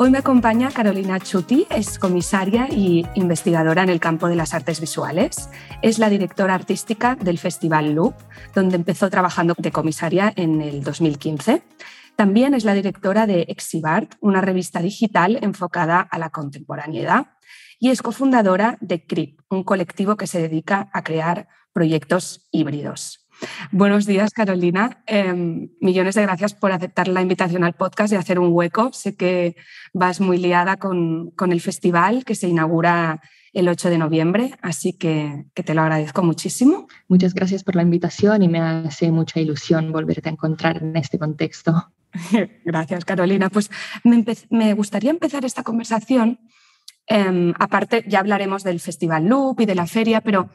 Hoy me acompaña Carolina Chuti, es comisaria y investigadora en el campo de las artes visuales. Es la directora artística del Festival Loop, donde empezó trabajando de comisaria en el 2015. También es la directora de Exibart, una revista digital enfocada a la contemporaneidad. Y es cofundadora de CRIP, un colectivo que se dedica a crear proyectos híbridos. Buenos días, Carolina. Em, millones de gracias por aceptar la invitación al podcast y hacer un hueco. Sé que vas muy liada con, el festival que se inaugura el 8 de noviembre, así que, te lo agradezco muchísimo. Muchas gracias por la invitación y me hace mucha ilusión volverte a encontrar en este contexto. Gracias, Carolina. Pues me, gustaría empezar esta conversación. Em, aparte, ya hablaremos del Festival Loop y de la feria, pero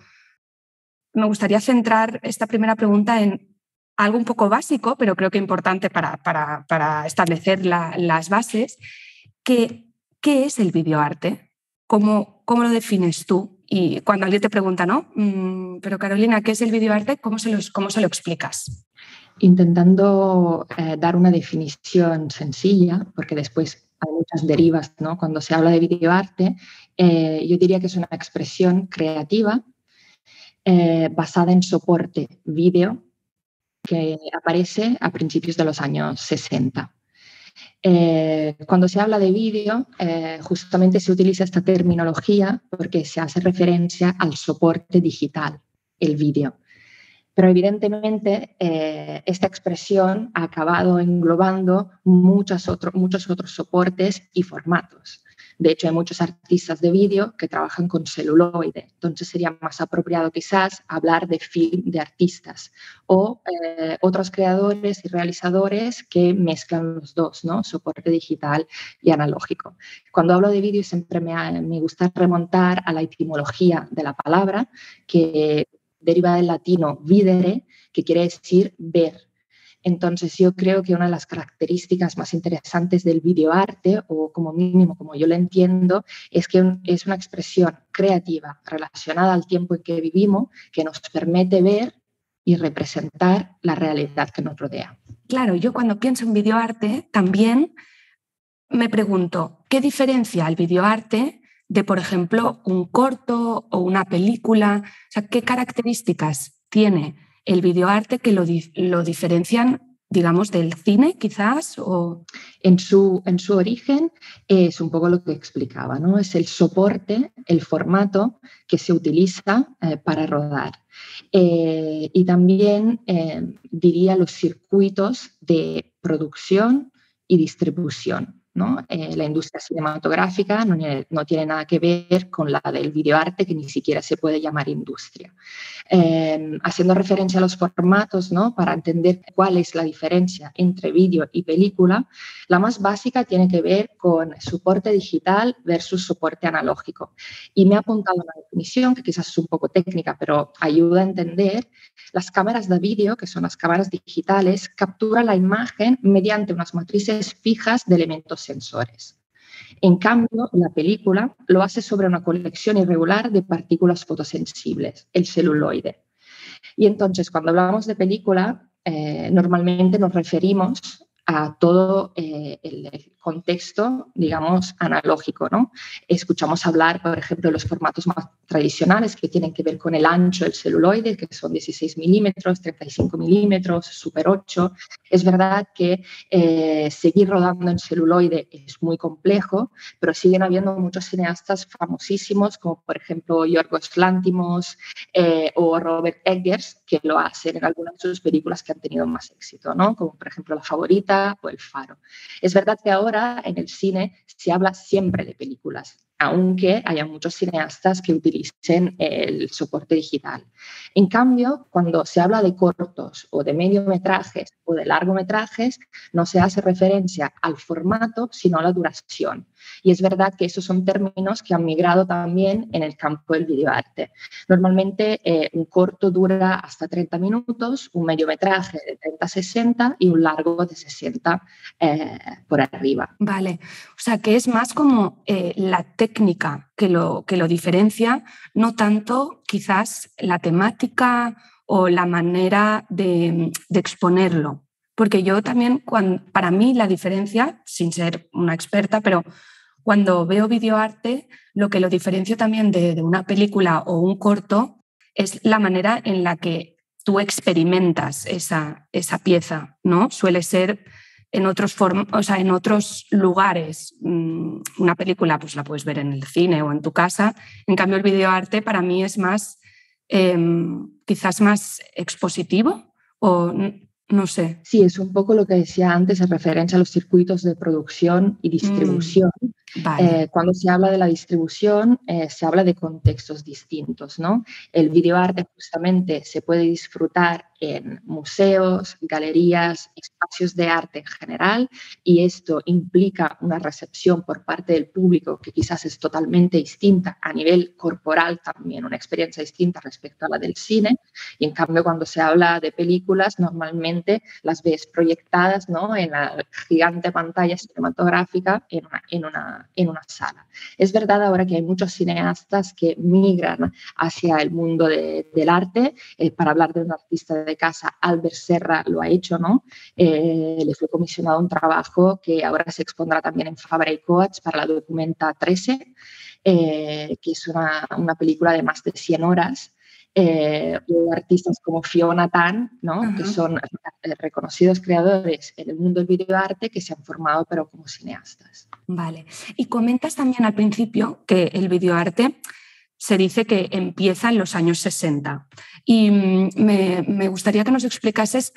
me gustaría centrar esta primera pregunta en algo un poco básico, pero creo que importante para, establecer las bases. ¿Qué, ¿Qué es el videoarte? ¿Cómo, ¿Cómo lo defines tú? Y cuando alguien te pregunta, ¿no? Mm, pero Carolina, ¿qué es el videoarte? ¿Cómo se, cómo se lo explicas? Intentando eh, dar una definición sencilla, porque después hay muchas derivas, ¿no? Cuando se habla de videoarte, eh, yo diría que es una expresión creativa eh, basada en soporte vídeo que aparece a principios de los años 60. Eh, cuando se habla de vídeo, eh, justamente se utiliza esta terminología porque se hace referencia al soporte digital, el vídeo. Pero evidentemente esta expresión ha acabado englobando muchos otros soportes y formatos. De hecho, hay muchos artistas de vídeo que trabajan con celuloide, entonces sería más apropiado quizás hablar de film de artistas o eh, otros creadores y realizadores que mezclan los dos, ¿no? soporte digital y analógico. Cuando hablo de vídeo siempre me, me gusta remontar a la etimología de la palabra, que deriva del latino videre, que quiere decir ver, entonces, yo creo que una de las características más interesantes del videoarte, o como mínimo como yo lo entiendo, es que es una expresión creativa relacionada al tiempo en que vivimos que nos permite ver y representar la realidad que nos rodea. Claro, yo cuando pienso en videoarte también me pregunto, ¿qué diferencia el videoarte de, por ejemplo, un corto o una película? O sea, ¿qué características tiene el videoarte que lo, lo diferencian, digamos, del cine quizás? O... En, su, en su origen es un poco lo que explicaba, ¿no? Es el soporte, el formato que se utiliza eh, para rodar. Eh, y también eh, diría los circuitos de producción y distribución. Eh, la industria cinematográfica no, tiene nada que ver con la del videoarte, que ni siquiera se puede llamar industria. Em, haciendo referencia a los formatos, ¿no? para entender cuál es la diferencia entre vídeo y película, la más básica tiene que ver con soporte digital versus soporte analógico. Y me ha apuntado una definición que quizás es un poco técnica, pero ayuda a entender. Las cámaras de vídeo, que son las cámaras digitales, capturan la imagen mediante unas matrices fijas de elementos sensores. En cambio, la película lo hace sobre una colección irregular de partículas fotosensibles, el celuloide. Y entonces, cuando hablamos de película, eh, normalmente nos referimos a todo eh, el, contexto, digamos, analógico. ¿no? Escuchamos hablar, por ejemplo, de los formatos más tradicionales que tienen que ver con el ancho del celuloide, que son 16 milímetros, 35 milímetros, Super 8. Es verdad que eh, seguir rodando en celuloide es muy complejo, pero siguen habiendo muchos cineastas famosísimos, como por ejemplo Yorgos Lantimos eh, o Robert Eggers, que lo hacen en algunas de sus películas que han tenido más éxito, ¿no? como por ejemplo La Favorita o El Faro. Es verdad que ahora en el cine se habla siempre de películas. Aunque haya muchos cineastas que utilicen el soporte digital. En cambio, cuando se habla de cortos o de mediometrajes o de largometrajes, no se hace referencia al formato, sino a la duración. Y es verdad que esos son términos que han migrado también en el campo del videoarte. Normalmente eh, un corto dura hasta 30 minutos, un mediometraje de 30 a 60 y un largo de 60 eh, por arriba. Vale, o sea que es más como eh, la técnica que lo, que lo diferencia, no tanto quizás la temática o la manera de, exponerlo. Porque yo también, cuando, para mí la diferencia, sin ser una experta, pero cuando veo videoarte, lo que lo diferencio también de, una película o un corto es la manera en la que tú experimentas esa, esa pieza, ¿no? Suele ser en otros, o sea, en otros lugares. Mm, una película pues la puedes ver en el cine o en tu casa. En cambio, el videoarte para mí es más, em, quizás más expositivo o no sé. Sí, es un poco lo que decía antes en referencia a los circuitos de producción y distribución. Mm. Eh, cuando se habla de la distribución, eh, se habla de contextos distintos, ¿no? El videoarte justamente se puede disfrutar en museos, galerías, espacios de arte en general, y esto implica una recepción por parte del público que quizás es totalmente distinta a nivel corporal también, una experiencia distinta respecto a la del cine, y en cambio cuando se habla de películas, normalmente las ves proyectadas ¿no? en la gigante pantalla cinematográfica en una, en una en una sala. Es verdad ahora que hay muchos cineastas que migran hacia el mundo del arte. Eh, para hablar de un artista de casa, Albert Serra lo ha hecho, ¿no? Eh, le fue comisionado un trabajo que ahora se expondrá también en Fabra y Coats para la documenta 13, eh, que es una, una película de más de 100 horas eh, artistas como Fiona Tan, ¿no? que son reconocidos creadores en el mundo del videoarte que se han formado pero como cineastas. Vale. Y comentas también al principio que el videoarte se dice que empieza en los años 60. Y mm, me, gustaría que nos explicases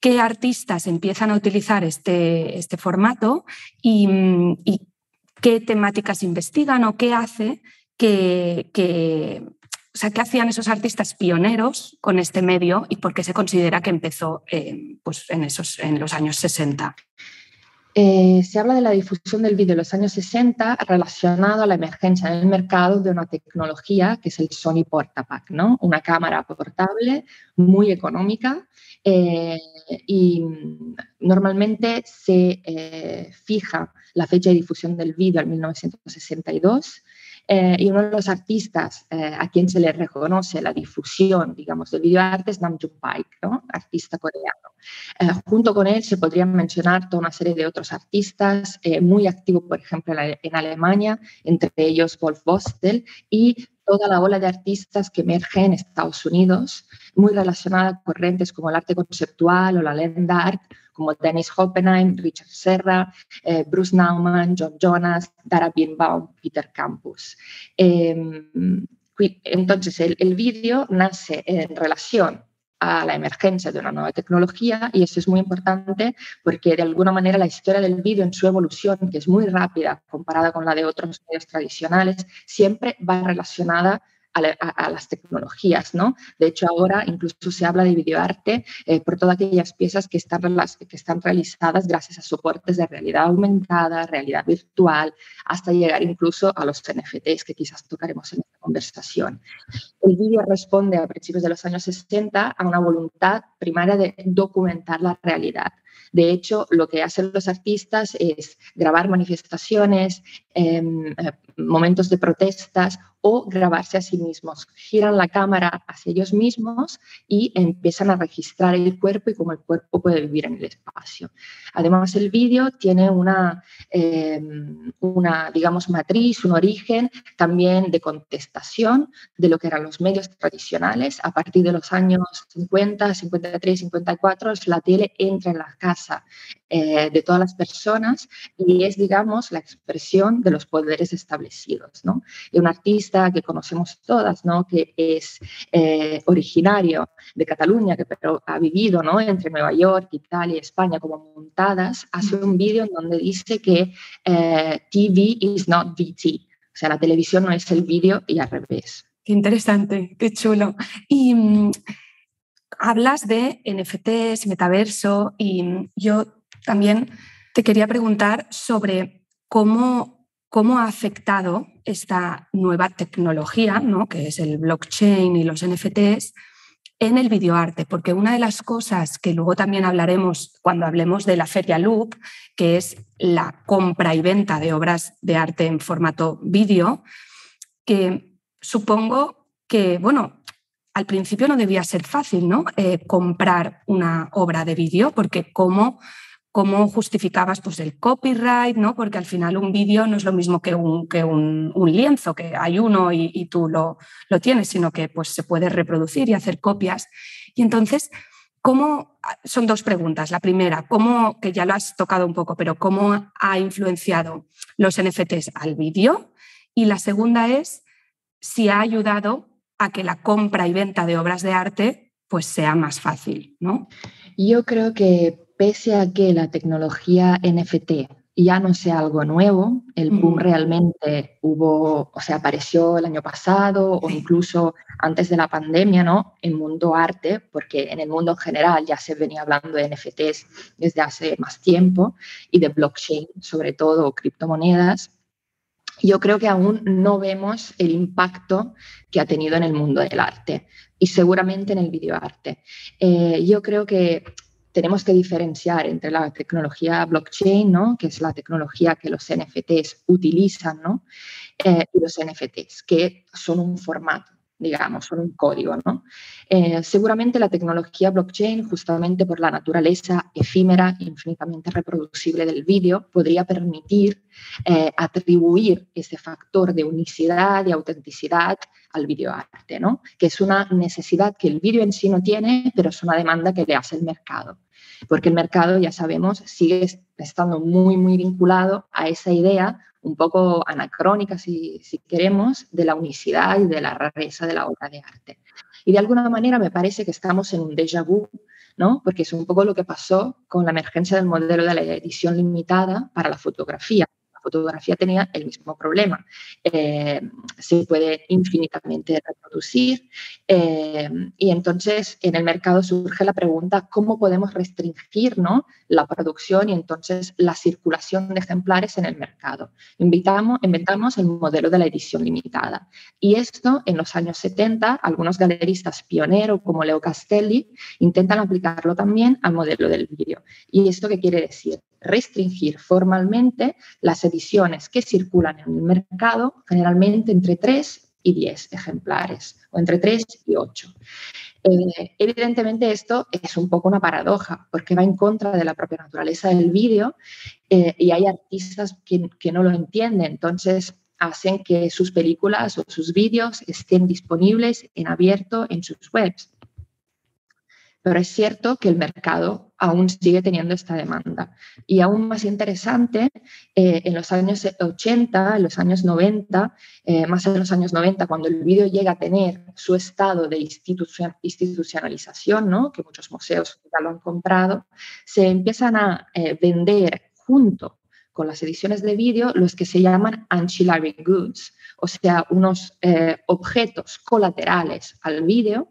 qué artistas empiezan a utilizar este, este formato y, mm, y, qué temáticas investigan o qué hace que, que o sea, ¿qué hacían esos artistas pioneros con este medio y por qué se considera que empezó eh, pues en, esos, en los años 60? Eh, se habla de la difusión del vídeo en los años 60 relacionado a la emergencia en el mercado de una tecnología que es el Sony Portapack, ¿no? una cámara portable muy económica eh, y normalmente se fija la fecha de difusión del vídeo al 1962 eh, y uno de los artistas eh, a quien se le reconoce la difusión, digamos, del videoarte es Namjoon Paik, ¿no? artista coreano. Eh, junto con él se podrían mencionar toda una serie de otros artistas muy activos, por ejemplo, en Alemania, entre ellos Wolf Bostel y toda la ola de artistas que emergen en Estados Unidos, muy relacionada a corrientes como el arte conceptual o la land art, como Dennis Hoppenheim, Richard Serra, eh, Bruce Nauman, John Jonas, Dara Birnbaum, Peter Campus. Em, entonces, el, el vídeo nace en relación a la emergencia de una nueva tecnología y eso es muy importante porque de alguna manera la historia del vídeo en su evolución, que es muy rápida comparada con la de otros medios tradicionales, siempre va relacionada a, las tecnologías, ¿no? De hecho, ahora incluso se habla de videoarte eh, por todas aquellas piezas que están, que están realizadas gracias a soportes de realidad aumentada, realidad virtual, hasta llegar incluso a los NFTs que quizás tocaremos en esta conversación. El vídeo responde a principios de los años 60 a una voluntad primaria de documentar la realidad. De hecho, lo que hacen los artistas es grabar manifestaciones, em, eh, momentos de protestas o grabarse a sí mismos. Giran la cámara hacia ellos mismos y empiezan a registrar el cuerpo y cómo el cuerpo puede vivir en el espacio. Además, el vídeo tiene una, em, una, digamos, matriz, un origen también de contestación de lo que eran los medios tradicionales. A partir de los años 50, 53, 54, la tele entra en la casa eh, de todas las personas y es, digamos, la expresión de los poderes establecidos. ¿no? Y un artista que conocemos todas, ¿no? que es eh, originario de Cataluña, que pero ha vivido ¿no? entre Nueva York, Italia y España como montadas, hace un vídeo en donde dice que eh, TV is not VT. O sea, la televisión no es el vídeo y al revés. Qué interesante, qué chulo. Y mm, hablas de NFTs, metaverso, y yo también te quería preguntar sobre cómo, cómo ha afectado esta nueva tecnología, ¿no? que es el blockchain y los NFTs, en el videoarte, porque una de las cosas que luego también hablaremos cuando hablemos de la Feria Loop, que es la compra y venta de obras de arte en formato vídeo, que supongo que, bueno, al principio no debía ser fácil, ¿no? Eh, comprar una obra de vídeo, porque cómo, cómo justificabas pues, el copyright, ¿no? Porque al final un vídeo no es lo mismo que un, que un, lienzo, que hay uno y, tú lo, lo, tienes, sino que pues, se puede reproducir y hacer copias. Y entonces, ¿cómo? Son dos preguntas. La primera, ¿cómo, que ya lo has tocado un poco, pero cómo ha influenciado los NFTs al vídeo? Y la segunda es si ha ayudado a que la compra y venta de obras de arte pues sea más fácil, ¿no? Yo creo que pese a que la tecnología NFT ya no sea algo nuevo, el boom realmente hubo, o sea, apareció el año pasado o incluso antes de la pandemia, ¿no? En mundo arte, porque en el mundo en general ya se venía hablando de NFTs desde hace más tiempo y de blockchain, sobre todo criptomonedas yo creo que aún no vemos el impacto que ha tenido en el mundo del arte y seguramente en el videoarte. Eh, yo creo que tenemos que diferenciar entre la tecnología blockchain, ¿no? que es la tecnología que los NFTs utilizan, ¿no? Eh, y los NFTs, que son un formato digamos, son un código. ¿no? Eh, seguramente la tecnología blockchain, justamente por la naturaleza efímera, infinitamente reproducible del vídeo, podría permitir eh, atribuir ese factor de unicidad y autenticidad al videoarte, ¿no? que es una necesidad que el vídeo en sí no tiene, pero es una demanda que le hace el mercado. Porque el mercado, ya sabemos, sigue estando muy, muy vinculado a esa idea un poco anacrónica, si, queremos, de la unicidad y de la rareza de la obra de arte. Y de alguna manera me parece que estamos en un déjà vu, ¿no? porque es un poco lo que pasó con la emergencia del modelo de la edición limitada para la fotografía fotografía tenía el mismo problema. Eh, se puede infinitamente reproducir eh, y entonces en el mercado surge la pregunta, ¿cómo podemos restringir ¿no? la producción y entonces la circulación de ejemplares en el mercado? Invitamos, inventamos el modelo de la edición limitada. Y esto en los años 70, algunos galeristas pioneros como Leo Castelli intentan aplicarlo también al modelo del vídeo. ¿Y esto qué quiere decir? Restringir formalmente las ediciones que circulan en el mercado, generalmente entre 3 y 10 ejemplares, o entre 3 y 8. Eh, evidentemente esto es un poco una paradoja, porque va en contra de la propia naturaleza del vídeo eh, y hay artistas que, que no lo entienden, entonces hacen que sus películas o sus vídeos estén disponibles en abierto en sus webs. Pero es cierto que el mercado aún sigue teniendo esta demanda. Y aún más interesante, eh, en los años 80, en los años 90, eh, más en los años 90, cuando el vídeo llega a tener su estado de institucionalización, ¿no? que muchos museos ya lo han comprado, se empiezan a eh, vender junto con las ediciones de vídeo los que se llaman ancillary goods, o sea, unos objetos colaterales al vídeo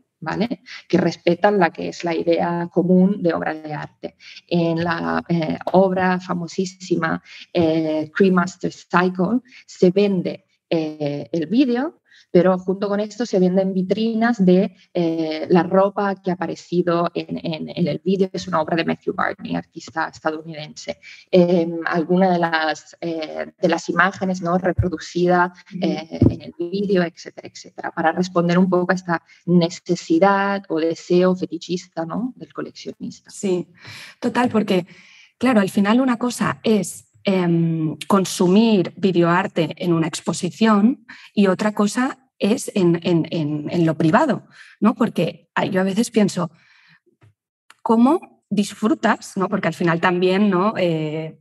que respetan la que es la idea común de obra de arte. En la eh, obra famosísima eh, Cremaster Cycle se vende eh, el vídeo pero junto con esto se venden vitrinas de eh, la ropa que ha aparecido en, el vídeo, que es una obra de Matthew Barney, artista estadounidense. Em, alguna de las, eh, de las imágenes ¿no? reproducida eh, en el vídeo, etcétera, etcétera, para responder un poco a esta necesidad o deseo fetichista ¿no? del coleccionista. Sí, total, porque, claro, al final una cosa es Em, consumir videoarte en una exposición y otra cosa es en, lo privado, ¿no? Porque yo a veces pienso, ¿cómo disfrutas? ¿no? Porque al final también, ¿no? Eh,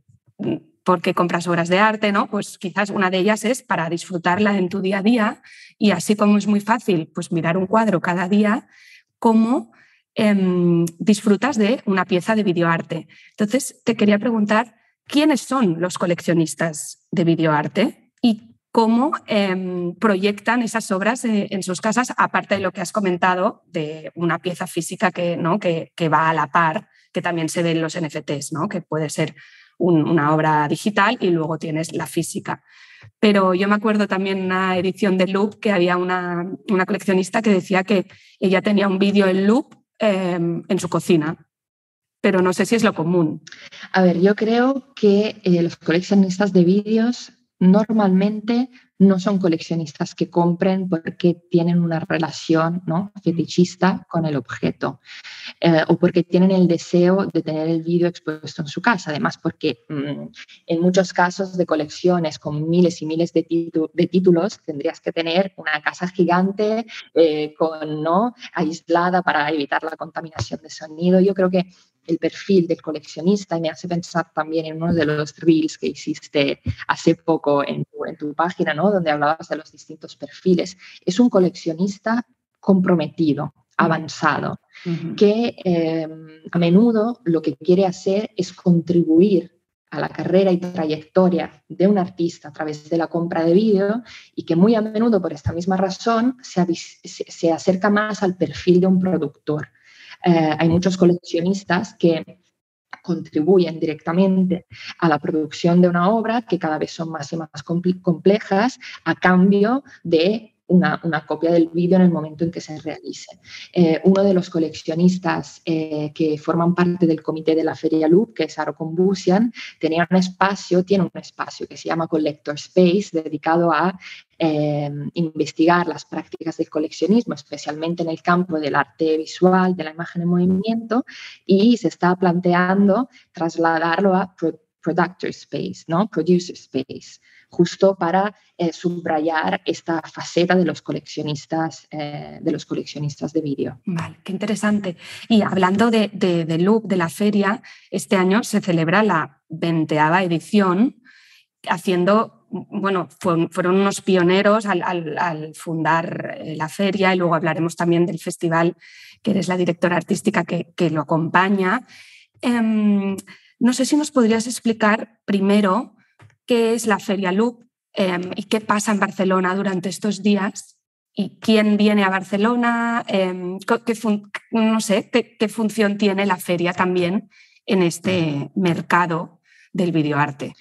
porque compras obras de arte, ¿no? Pues quizás una de ellas es para disfrutarla en tu día a día y así como es muy fácil pues mirar un cuadro cada día, ¿cómo em, disfrutas de una pieza de videoarte? Entonces, te quería preguntar, quiénes son los coleccionistas de videoarte y cómo em, proyectan esas obras eh, en sus casas, aparte de lo que has comentado de una pieza física que, ¿no? que, va a la par, que también se ve en los NFTs, ¿no? que puede ser una obra digital y luego tienes la física. Pero yo me acuerdo también una edición de Loop que había una, coleccionista que decía que ella tenía un vídeo en Loop em, en su cocina pero no sé si es lo común. A ver, yo creo que eh, los coleccionistas de vídeos normalmente no son coleccionistas que compren porque tienen una relación ¿no? fetichista con el objeto eh, o porque tienen el deseo de tener el vídeo expuesto en su casa. Además, porque mm, en muchos casos de colecciones con miles y miles de, títulos tendrías que tener una casa gigante eh, con, ¿no? aislada para evitar la contaminación de sonido. Yo creo que el perfil del coleccionista y me hace pensar también en uno de los reels que hiciste hace poco en tu, página, ¿no? donde hablabas de los distintos perfiles. Es un coleccionista comprometido, avanzado, que em, a menudo lo que quiere hacer es contribuir a la carrera y trayectoria de un artista a través de la compra de vídeo y que muy a menudo por esta misma razón se acerca más al perfil de un productor eh, hay muchos coleccionistas que contribuyen directamente a la producción de una obra que cada vez son más y más complejas a cambio de una, copia del vídeo en el momento en que se realice. Eh, uno de los coleccionistas eh, que forman parte del comité de la Feria Loop, que es Aro Combusian, tenía un espacio, tiene un espacio que se llama Collector Space, dedicado a eh, investigar las prácticas del coleccionismo, especialmente en el campo del arte visual, de la imagen en movimiento, y se está planteando trasladarlo a Productor Space, ¿no? Producer Space, justo para eh, subrayar esta faceta de los coleccionistas, eh, de los coleccionistas de vídeo. Vale, qué interesante. Y hablando de, de, Loop, de la feria, este año se celebra la veinteava edición, haciendo bueno, fueron, unos pioneros al, fundar eh, la feria y luego hablaremos también del festival, que eres la directora artística que, lo acompaña. Em, no sé si nos podrías explicar primero qué es la Feria Loop em, y qué pasa en Barcelona durante estos días y quién viene a Barcelona, em, qué, no sé, qué función tiene la feria también en este mercado del videoarte.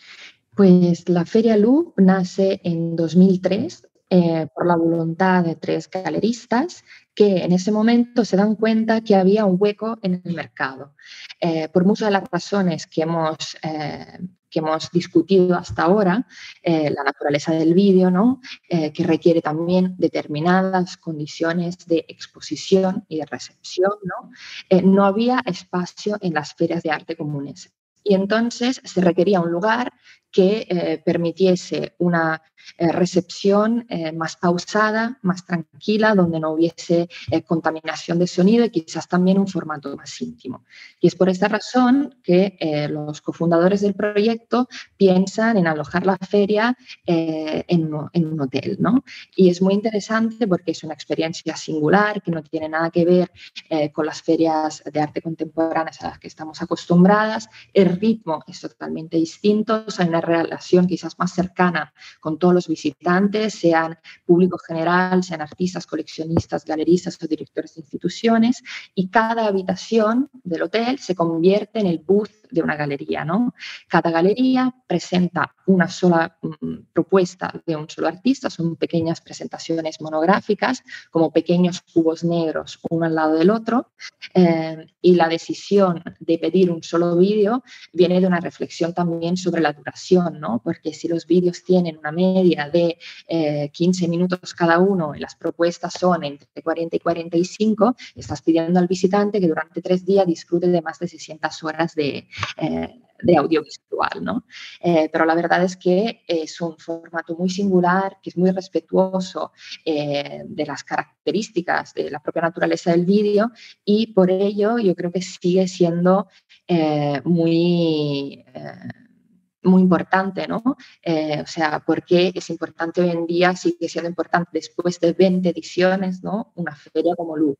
Pues la Feria Loop nace en 2003 eh, por la voluntad de tres galeristas que en ese momento se dan cuenta que había un hueco en el mercado. Eh, por muchas de las razones que hemos, eh, que hemos discutido hasta ahora, la naturaleza del vídeo, ¿no? que requiere también determinadas condiciones de exposición y de recepción, ¿no? no había espacio en las ferias de arte comunes. Y entonces se requería un lugar que eh, permitiese una eh, recepción eh, más pausada, más tranquila, donde no hubiese contaminación de sonido y quizás también un formato más íntimo. Y es por esta razón que los cofundadores del proyecto piensan en alojar la feria en, un hotel. ¿no? Y es muy interesante porque es una experiencia singular que no tiene nada que ver con las ferias de arte contemporáneas a las que estamos acostumbradas. El ritmo es totalmente distinto, hay una relación quizás más cercana con todos los visitantes, sean público general, sean artistas, coleccionistas, galeristas o directores de instituciones, y cada habitación del hotel se convierte en el booth de una galería. ¿no? Cada galería presenta una sola mm, propuesta de un solo artista, son pequeñas presentaciones monográficas, como pequeños cubos negros uno al lado del otro, eh, y la decisión de pedir un solo vídeo viene de una reflexión también sobre la duración, ¿no? porque si los vídeos tienen una media de 15 eh, minutos cada uno y las propuestas son entre 40 y 45, estás pidiendo al visitante que durante tres días disfrute de más de 600 horas de, eh, de audiovisual. ¿no? Eh, pero la verdad es que es un formato muy singular, que es muy respetuoso eh, de las características de la propia naturaleza del vídeo y por ello yo creo que sigue siendo muy muy importante, ¿no? o sea, porque es importante hoy en día, sigue siendo importante después de 20 ediciones, ¿no? Una feria como Luz.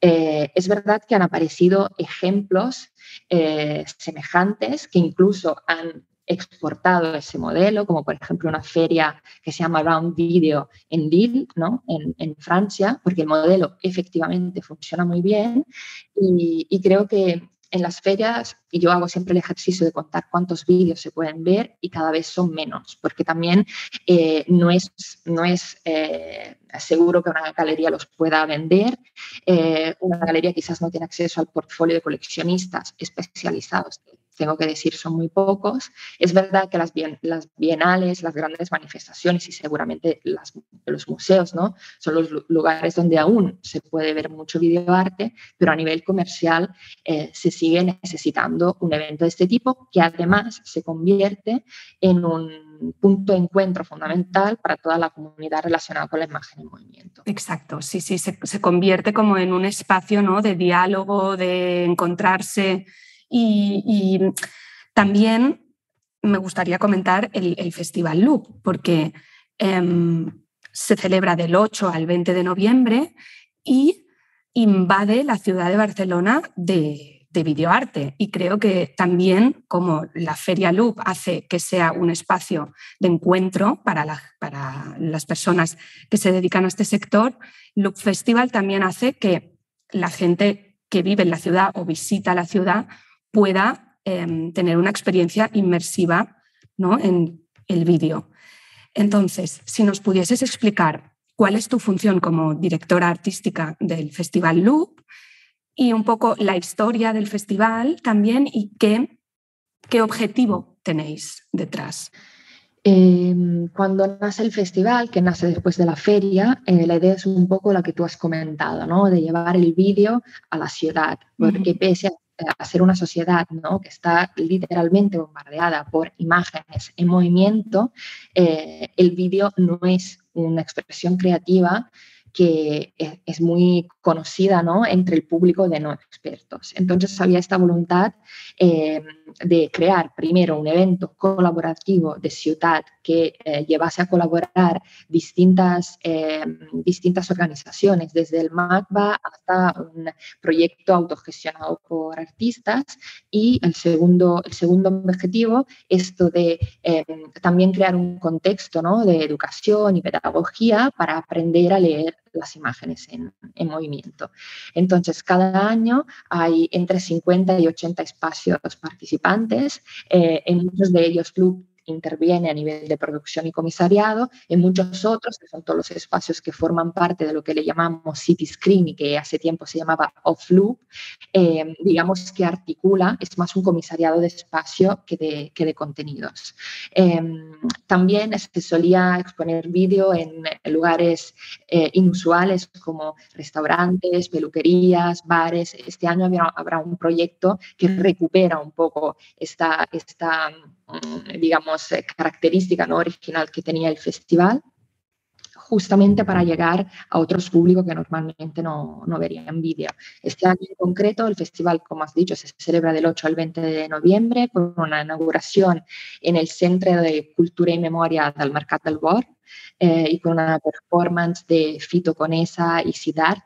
es verdad que han aparecido ejemplos eh, semejantes que incluso han exportado ese modelo, como por ejemplo una feria que se llama Round Video en Lille, ¿no? en, Francia, porque el modelo efectivamente funciona muy bien y, y creo que en las ferias, y yo hago siempre el ejercicio de contar cuántos vídeos se pueden ver y cada vez son menos, porque también eh, no es, no es eh, seguro que una galería los pueda vender. Eh, una galería quizás no tiene acceso al portfolio de coleccionistas especializados tengo que decir, son muy pocos. Es verdad que las, las bienales, las grandes manifestaciones y seguramente los museos ¿no? son los lugares donde aún se puede ver mucho videoarte, pero a nivel comercial eh, se sigue necesitando un evento de este tipo que además se convierte en un punto de encuentro fundamental para toda la comunidad relacionada con la imagen en movimiento. Exacto, sí, sí, se, se convierte como en un espacio ¿no? de diálogo, de encontrarse y, también me gustaría comentar el, Festival Loop, porque em, se celebra del 8 al 20 de noviembre y invade la ciudad de Barcelona de, de videoarte. Y creo que también, como la Feria Loop hace que sea un espacio de encuentro para, para las personas que se dedican a este sector, Loop Festival también hace que la gente que vive en la ciudad o visita la ciudad pueda em, tener una experiencia inmersiva ¿no? en el vídeo. Entonces, si nos pudieses explicar cuál es tu función como directora artística del Festival Loop y un poco la historia del festival también y qué, qué objetivo tenéis detrás. Em, cuando nace el festival, que nace después de la feria, eh, la idea es un poco la que tú has comentado, ¿no? de llevar el vídeo a la ciudad, porque pese a a ser una sociedad ¿no? que está literalmente bombardeada por imágenes en movimiento, eh, el vídeo no es una expresión creativa que es, muy conocida ¿no? entre el público de no expertos. Entonces había esta voluntad eh, de crear primero un evento colaborativo de ciudad que eh, llevase a colaborar distintas, eh, distintas organizaciones, desde el MACBA hasta un proyecto autogestionado por artistas. Y el segundo, el segundo objetivo, esto de también crear un contexto ¿no? de educación y pedagogía para aprender a leer las imágenes en, en, movimiento. Entonces, cada año hay entre 50 y 80 espacios participantes, eh, en muchos de ellos club interviene a nivel de producción y comisariado, en muchos otros, que son todos los espacios que forman parte de lo que le llamamos City Screen y que hace tiempo se llamaba Off Loop, eh, digamos que articula, es más un comisariado de espacio que de, contenidos. Eh, también se solía exponer vídeo en lugares eh, inusuales como restaurantes, peluquerías, bares. Este año habrá un proyecto que recupera un poco esta, esta digamos, eh, característica ¿no? original que tenía el festival, justamente para llegar a otros públicos que normalmente no, no verían vídeo. Este año en concreto, el festival, como has dicho, se celebra del 8 al 20 de noviembre con una inauguración en el Centro de Cultura y Memoria del Mercat del Bor eh, y con una performance de Fito Conesa y Sidart.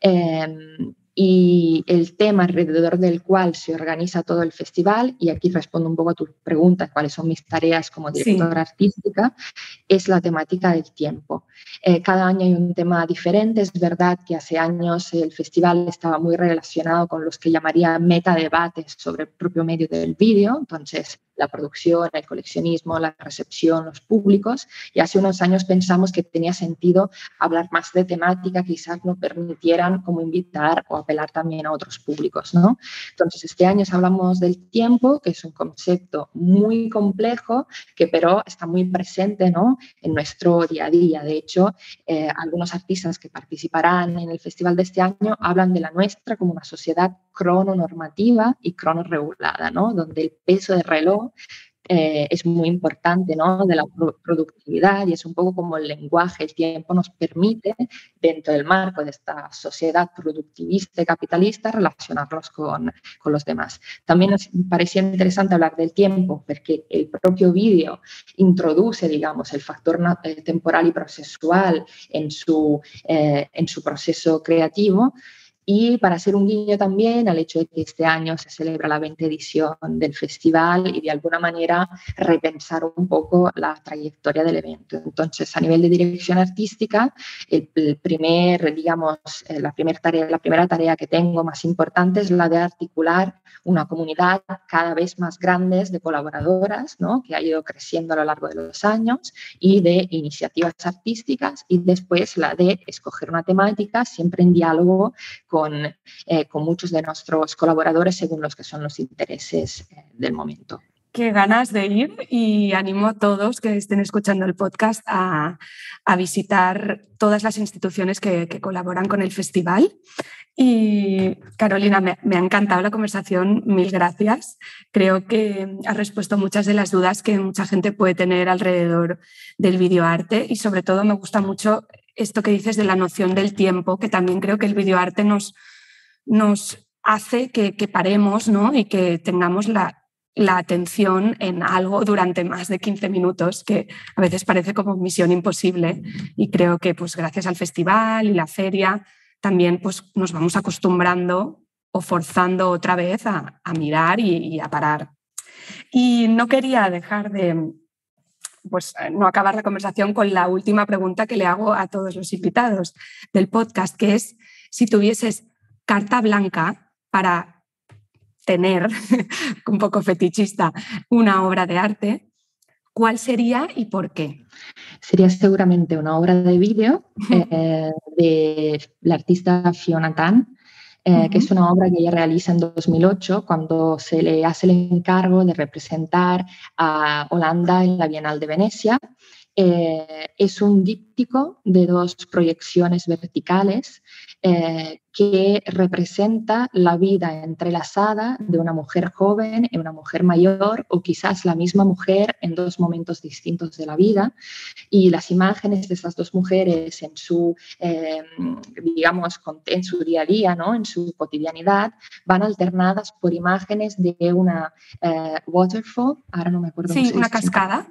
Eh, y el tema alrededor del cual se organiza todo el festival, y aquí respondo un poco a tu pregunta, cuáles son mis tareas como directora artística, es la temática del tiempo. Eh, cada año hay un tema diferente, es verdad que hace años el festival estaba muy relacionado con los que llamaría metadebates sobre el propio medio del vídeo, entonces la producción, el coleccionismo, la recepción, los públicos. Y hace unos años pensamos que tenía sentido hablar más de temática quizás nos permitieran como invitar o apelar también a otros públicos. ¿no? Entonces, este año hablamos del tiempo, que es un concepto muy complejo, que pero está muy presente ¿no? en nuestro día a día. De hecho, eh, algunos artistas que participarán en el festival de este año hablan de la nuestra como una sociedad crononormativa y cronoregulada, ¿no? donde el peso del reloj eh, es muy importante, ¿no? De la productividad y es un poco como el lenguaje, el tiempo nos permite, dentro del marco de esta sociedad productivista y capitalista, relacionarnos con, con los demás. También nos parecía interesante hablar del tiempo porque el propio vídeo introduce, digamos, el factor eh, temporal y procesual en su, eh, en su proceso creativo y para hacer un guiño también al hecho de que este año se celebra la 20 edición del festival y de alguna manera repensar un poco la trayectoria del evento. Entonces, a nivel de dirección artística, el, primer, digamos, eh, la, primera tarea, la primera tarea que tengo más importante es la de articular una comunidad cada vez más grande de colaboradoras, ¿no? que ha ido creciendo a lo largo de los años, y de iniciativas artísticas, y después la de escoger una temática, siempre en diálogo con, eh, con muchos de nuestros colaboradores según los que son los intereses eh, del momento. Qué ganas de ir y animo a todos que estén escuchando el podcast a, visitar todas las instituciones que, colaboran con el festival. Y Carolina, me, me, ha encantado la conversación, mil gracias. Creo que has respuesto muchas de las dudas que mucha gente puede tener alrededor del videoarte y sobre todo me gusta mucho esto que dices de la noción del tiempo, que también creo que el videoarte nos, nos hace que, paremos ¿no? y que tengamos la, la, atención en algo durante más de 15 minutos, que a veces parece como misión imposible. Y creo que pues, gracias al festival y la feria también pues, nos vamos acostumbrando o forzando otra vez a, mirar y a parar. Y no quería dejar de, pues, eh, no acabar la conversación con la última pregunta que le hago a todos los invitados del podcast, que es si tuvieses carta blanca para tener, un poco fetichista, una obra de arte, ¿cuál sería y por qué? Sería seguramente una obra de vídeo eh, de la artista Fiona Tan, eh, que es una obra que ella realiza en 2008 cuando se le hace el encargo de representar a Holanda en la Bienal de Venecia. Eh, es un díptico de dos proyecciones verticales eh, que representa la vida entrelazada de una mujer joven y una mujer mayor o quizás la misma mujer en dos momentos distintos de la vida. Y las imágenes de estas dos mujeres en su, eh, digamos, en su día a día, ¿no? en su cotidianidad, van alternadas por imágenes de una waterfall, ahora no me acuerdo. Sí, una cascada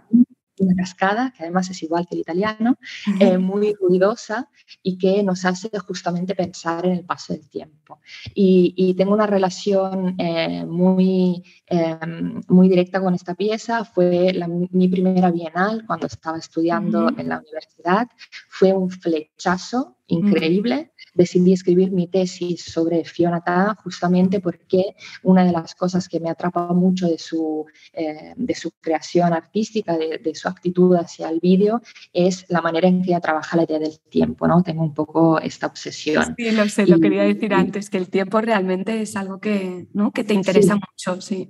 una cascada, que además es igual que el italiano, eh, muy ruidosa y que nos hace justamente pensar en el paso del tiempo. Y, tengo una relación eh, muy, em, muy directa con esta pieza. Fue mi primera bienal cuando estaba estudiando en la universidad. Fue un flechazo increíble decidí escribir mi tesis sobre Fiona Tan justamente porque una de las cosas que me atrapa mucho de su, eh, de su creación artística, de, de, su actitud hacia el vídeo, es la manera en que ella trabaja la idea del tiempo, ¿no? Tengo un poco esta obsesión. Sí, lo sé, lo quería decir antes, que el tiempo realmente es algo que, ¿no? que te interesa mucho, sí.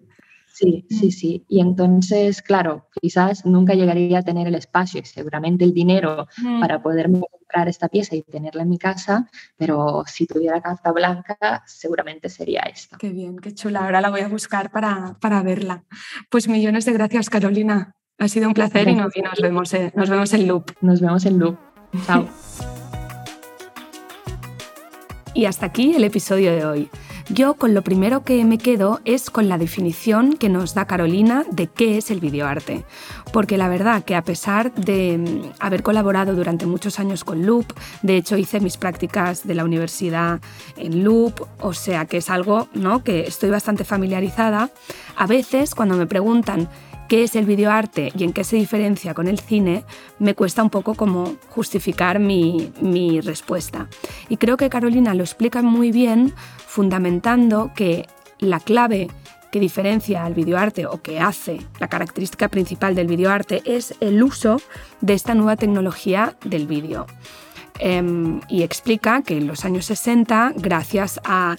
Sí, sí, sí. Y entonces, claro, quizás nunca llegaría a tener el espacio y seguramente el dinero para poderme comprar esta pieza y tenerla en mi casa, pero si tuviera carta blanca, seguramente sería esta. Qué bien, qué chula. Ahora la voy a buscar para, para verla. Pues millones de gracias, Carolina. Ha sido un placer y nos, vemos, nos vemos en Loop. Nos vemos en Loop. Chao. y hasta aquí el episodio de hoy. Yo con lo primero que me quedo es con la definición que nos da Carolina de qué es el videoarte. Porque la verdad que a pesar de mm, haber colaborado durante muchos años con Loop, de hecho hice mis prácticas de la universidad en Loop, o sea que es algo ¿no? que estoy bastante familiarizada, a veces cuando me preguntan qué es el videoarte y en qué se diferencia con el cine, me cuesta un poco como justificar mi, mi respuesta. Y creo que Carolina lo explica muy bien fundamentando que la clave que diferencia al videoarte o que hace la característica principal del videoarte es el uso de esta nueva tecnología del vídeo. Em, y explica que en los años 60, gracias a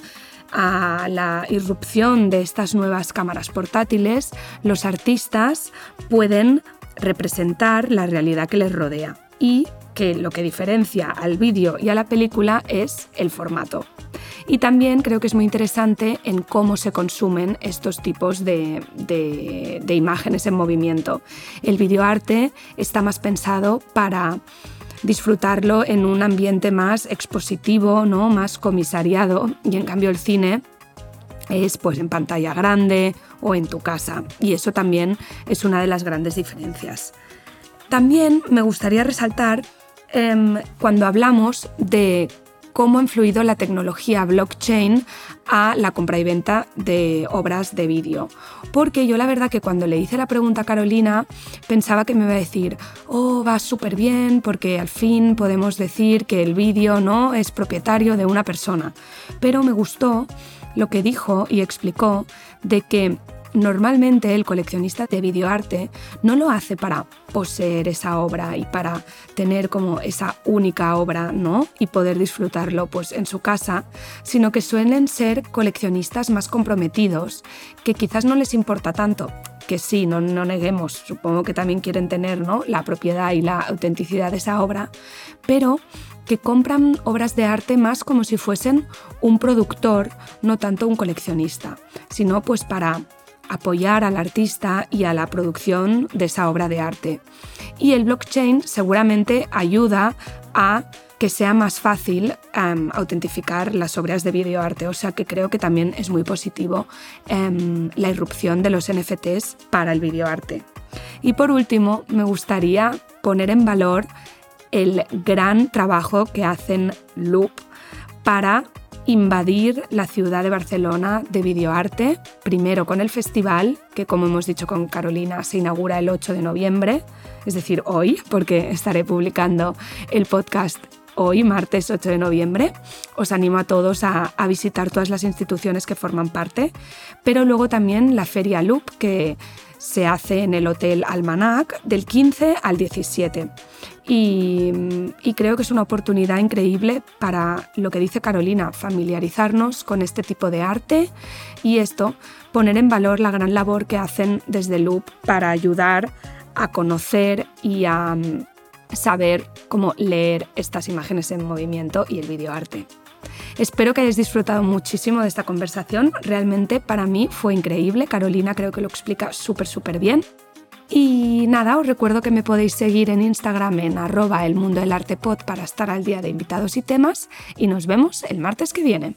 a la irrupción de estas nuevas cámaras portátiles, los artistas pueden representar la realidad que les rodea y que lo que diferencia al vídeo y a la película es el formato. Y también creo que es muy interesante en cómo se consumen estos tipos de, de imágenes en movimiento. El videoarte está más pensado para disfrutarlo en un ambiente más expositivo, ¿no? más comisariado, y en cambio el cine es pues en pantalla grande o en tu casa, y eso también es una de las grandes diferencias. También me gustaría resaltar em, cuando hablamos de cómo ha influido la tecnología blockchain a la compra y venta de obras de vídeo. Porque yo la verdad que cuando le hice la pregunta a Carolina pensaba que me iba a decir, oh, va súper bien porque al fin podemos decir que el vídeo no es propietario de una persona. Pero me gustó lo que dijo y explicó de que Normalmente el coleccionista de videoarte no lo hace para poseer esa obra y para tener como esa única obra, ¿no? Y poder disfrutarlo pues en su casa, sino que suelen ser coleccionistas más comprometidos, que quizás no les importa tanto que sí, no, no, neguemos, supongo que también quieren tener ¿no? la propiedad y la autenticidad de esa obra, pero que compran obras de arte más como si fuesen un productor, no tanto un coleccionista, sino pues para apoyar al artista y a la producción de esa obra de arte. Y el blockchain seguramente ayuda a que sea más fácil em, autentificar las obras de videoarte, o sea que creo que también es muy positivo em, la irrupción de los NFTs para el videoarte. Y por último, me gustaría poner en valor el gran trabajo que hacen Loop para invadir la ciudad de Barcelona de videoarte, primero con el festival, que como hemos dicho con Carolina se inaugura el 8 de noviembre, es decir, hoy, porque estaré publicando el podcast hoy, martes 8 de noviembre. Os animo a todos a, a, visitar todas las instituciones que forman parte, pero luego también la Feria Loop, que se hace en el Hotel Almanac del 15 al 17. Y, creo que es una oportunidad increíble para lo que dice Carolina, familiarizarnos con este tipo de arte y esto, poner en valor la gran labor que hacen desde Loop para ayudar a conocer y a mm, saber cómo leer estas imágenes en movimiento y el videoarte. Espero que hayáis disfrutado muchísimo de esta conversación. Realmente para mí fue increíble. Carolina creo que lo explica súper, súper bien. Y nada, os recuerdo que me podéis seguir en Instagram en arroba el mundo del arte para estar al día de invitados y temas y nos vemos el martes que viene.